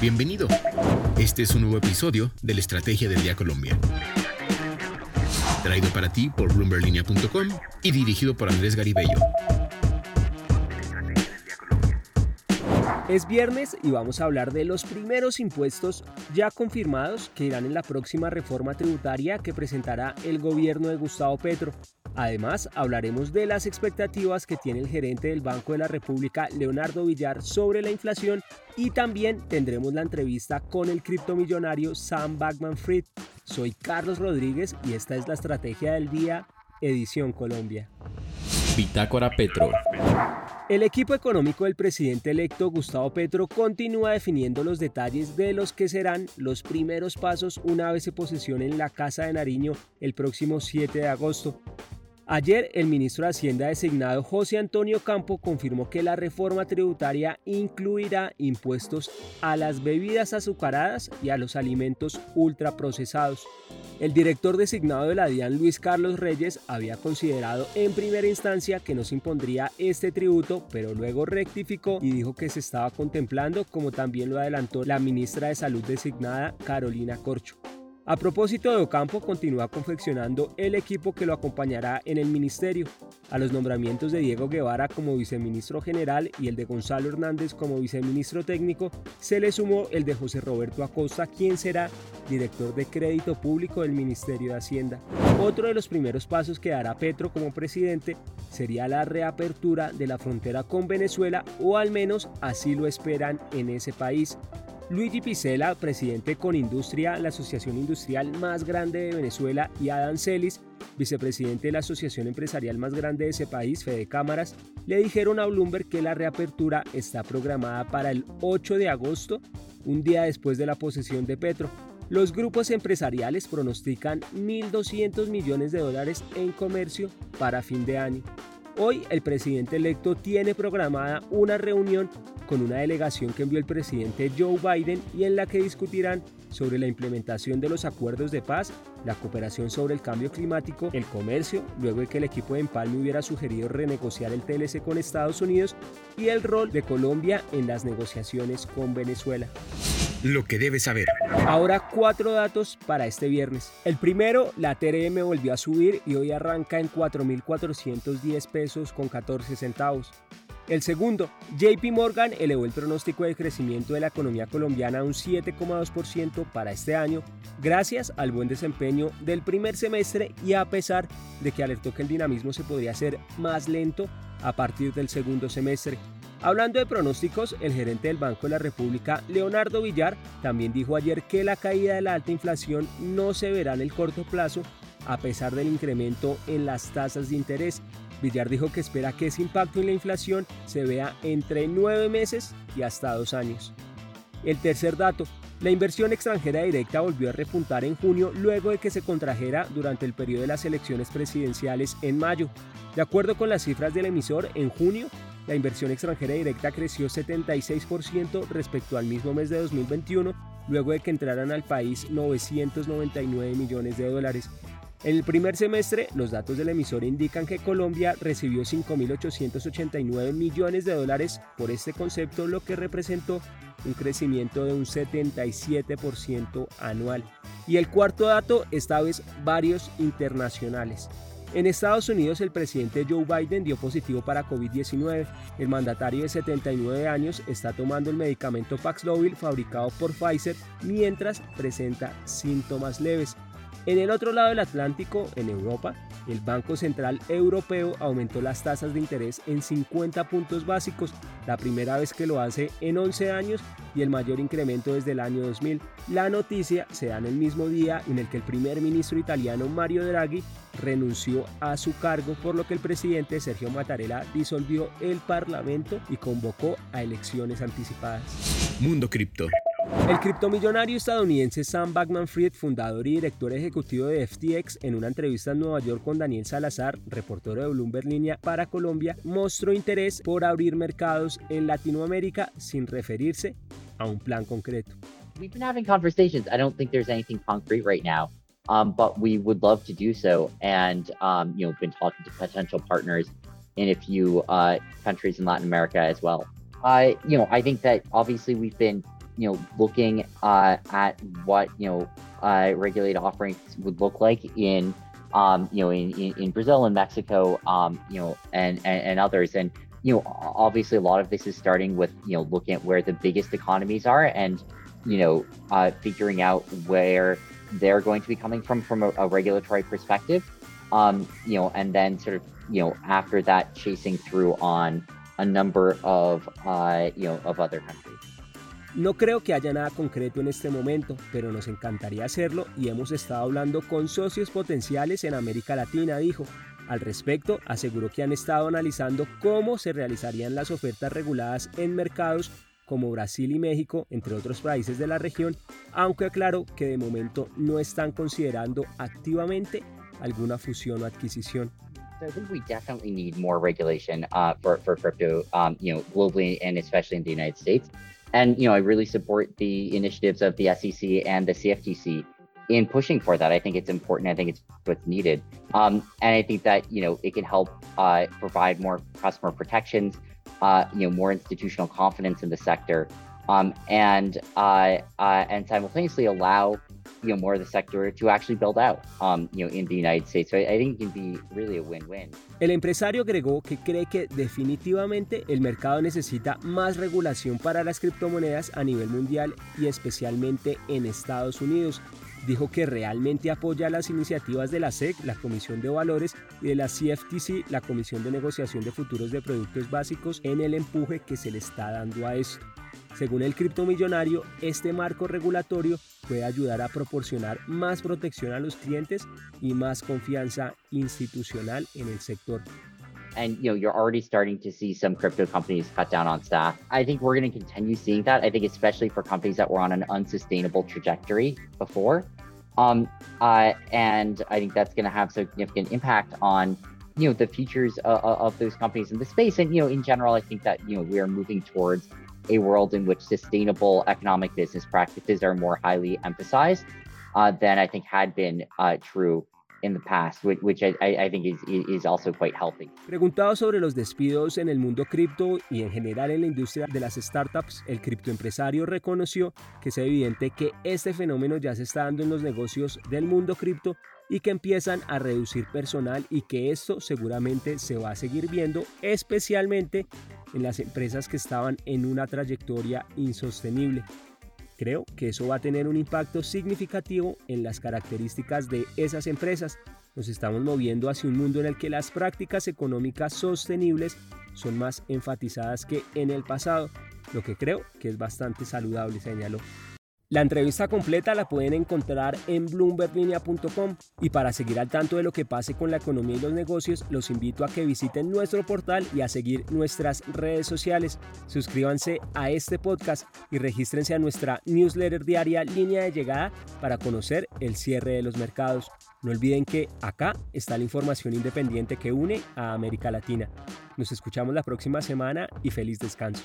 Bienvenido. Este es un nuevo episodio de la Estrategia del Día Colombia. Traído para ti por bloomberlinia.com y dirigido por Andrés Garibello. Es viernes y vamos a hablar de los primeros impuestos ya confirmados que irán en la próxima reforma tributaria que presentará el gobierno de Gustavo Petro. Además, hablaremos de las expectativas que tiene el gerente del Banco de la República, Leonardo Villar, sobre la inflación y también tendremos la entrevista con el criptomillonario Sam Backman Fried. Soy Carlos Rodríguez y esta es la Estrategia del Día, Edición Colombia. Bitácora Petro. El equipo económico del presidente electo Gustavo Petro continúa definiendo los detalles de los que serán los primeros pasos una vez se posesione en la Casa de Nariño el próximo 7 de agosto. Ayer, el ministro de Hacienda designado José Antonio Campo confirmó que la reforma tributaria incluirá impuestos a las bebidas azucaradas y a los alimentos ultraprocesados. El director designado de la DIAN, Luis Carlos Reyes, había considerado en primera instancia que no se impondría este tributo, pero luego rectificó y dijo que se estaba contemplando, como también lo adelantó la ministra de Salud designada, Carolina Corcho. A propósito de Ocampo, continúa confeccionando el equipo que lo acompañará en el ministerio. A los nombramientos de Diego Guevara como viceministro general y el de Gonzalo Hernández como viceministro técnico, se le sumó el de José Roberto Acosta, quien será director de crédito público del Ministerio de Hacienda. Otro de los primeros pasos que dará Petro como presidente sería la reapertura de la frontera con Venezuela, o al menos así lo esperan en ese país. Luigi Picela, presidente con Industria, la asociación industrial más grande de Venezuela, y Adam Celis, vicepresidente de la asociación empresarial más grande de ese país, Fede Cámaras, le dijeron a Bloomberg que la reapertura está programada para el 8 de agosto, un día después de la posesión de Petro. Los grupos empresariales pronostican 1.200 millones de dólares en comercio para fin de año. Hoy el presidente electo tiene programada una reunión con una delegación que envió el presidente Joe Biden y en la que discutirán sobre la implementación de los acuerdos de paz, la cooperación sobre el cambio climático, el comercio, luego de que el equipo de Empalme hubiera sugerido renegociar el TLC con Estados Unidos y el rol de Colombia en las negociaciones con Venezuela. Lo que debes saber. Ahora cuatro datos para este viernes. El primero, la TRM volvió a subir y hoy arranca en 4.410 pesos con 14 centavos. El segundo, JP Morgan elevó el pronóstico de crecimiento de la economía colombiana a un 7,2% para este año, gracias al buen desempeño del primer semestre y a pesar de que alertó que el dinamismo se podría hacer más lento a partir del segundo semestre. Hablando de pronósticos, el gerente del Banco de la República, Leonardo Villar, también dijo ayer que la caída de la alta inflación no se verá en el corto plazo a pesar del incremento en las tasas de interés. Villar dijo que espera que ese impacto en la inflación se vea entre nueve meses y hasta dos años. El tercer dato, la inversión extranjera directa volvió a repuntar en junio luego de que se contrajera durante el periodo de las elecciones presidenciales en mayo. De acuerdo con las cifras del emisor, en junio la inversión extranjera directa creció 76% respecto al mismo mes de 2021, luego de que entraran al país 999 millones de dólares. En el primer semestre, los datos del emisor indican que Colombia recibió 5.889 millones de dólares por este concepto, lo que representó un crecimiento de un 77% anual. Y el cuarto dato, esta vez varios internacionales. En Estados Unidos, el presidente Joe Biden dio positivo para COVID-19. El mandatario de 79 años está tomando el medicamento Paxlovid fabricado por Pfizer mientras presenta síntomas leves. En el otro lado del Atlántico, en Europa, el Banco Central Europeo aumentó las tasas de interés en 50 puntos básicos, la primera vez que lo hace en 11 años y el mayor incremento desde el año 2000. La noticia se da en el mismo día en el que el primer ministro italiano Mario Draghi renunció a su cargo, por lo que el presidente Sergio Mattarella disolvió el Parlamento y convocó a elecciones anticipadas. Mundo Cripto. El criptomillonario estadounidense Sam Backman-Fried, fundador y director ejecutivo de FTX, en una entrevista en Nueva York con Daniel Salazar, reportero de Bloomberg Línea para Colombia, mostró interés por abrir mercados en Latinoamérica sin referirse a un plan concreto. We've been having conversations. I don't think there's anything concrete right now, um, but we would love to do so. And um, you know, been talking to potential partners in a few uh, countries in Latin America as well. Uh, you know, I think that obviously we've been you know, looking uh, at what you know uh, regulated offerings would look like in um, you know in, in, in Brazil and Mexico, um, you know, and, and and others, and you know, obviously a lot of this is starting with you know looking at where the biggest economies are and you know uh, figuring out where they're going to be coming from from a, a regulatory perspective, um, you know, and then sort of you know after that chasing through on a number of uh, you know of other countries. No creo que haya nada concreto en este momento, pero nos encantaría hacerlo y hemos estado hablando con socios potenciales en América Latina, dijo. Al respecto, aseguró que han estado analizando cómo se realizarían las ofertas reguladas en mercados como Brasil y México, entre otros países de la región, aunque aclaró que de momento no están considerando activamente alguna fusión o adquisición. So I think we definitely need more regulation uh, for, for crypto, um, you know, globally and especially in the United States. And, you know, I really support the initiatives of the SEC and the CFTC in pushing for that. I think it's important. I think it's what's needed. Um, and I think that, you know, it can help uh, provide more customer protections, uh, you know, more institutional confidence in the sector, um, and, uh, uh and simultaneously allow you know more of the sector to actually build out um, you know in the United States. So I, think it can be really a win-win. El empresario agregó que cree que definitivamente el mercado necesita más regulación para las criptomonedas a nivel mundial y especialmente en Estados Unidos. Dijo que realmente apoya las iniciativas de la SEC, la Comisión de Valores, y de la CFTC, la Comisión de Negociación de Futuros de Productos Básicos, en el empuje que se le está dando a esto. Según el criptomillonario, este marco regulatorio puede ayudar a proporcionar más protección a los clientes y más confianza institucional en el sector. and you know you're already starting to see some crypto companies cut down on staff. I think we're going to continue seeing that i think especially for companies that were on an unsustainable trajectory before. Um, uh, and i think that's going to have significant impact on you know the futures uh, of those companies in the space. And you know in general i think that you know we are moving towards a world in which sustainable economic business practices are more highly emphasized uh, than I think had been uh, true in the past, which, which I, I, think is, is also quite healthy. Preguntado sobre los despidos en el mundo cripto y en general en la industria de las startups, el criptoempresario reconoció que es evidente que este fenómeno ya se está dando en los negocios del mundo cripto y que empiezan a reducir personal y que esto seguramente se va a seguir viendo, especialmente en las empresas que estaban en una trayectoria insostenible. Creo que eso va a tener un impacto significativo en las características de esas empresas. Nos estamos moviendo hacia un mundo en el que las prácticas económicas sostenibles son más enfatizadas que en el pasado, lo que creo que es bastante saludable, señaló. La entrevista completa la pueden encontrar en bloomberglinea.com y para seguir al tanto de lo que pase con la economía y los negocios, los invito a que visiten nuestro portal y a seguir nuestras redes sociales. Suscríbanse a este podcast y regístrense a nuestra newsletter diaria Línea de Llegada para conocer el cierre de los mercados. No olviden que acá está la información independiente que une a América Latina. Nos escuchamos la próxima semana y feliz descanso.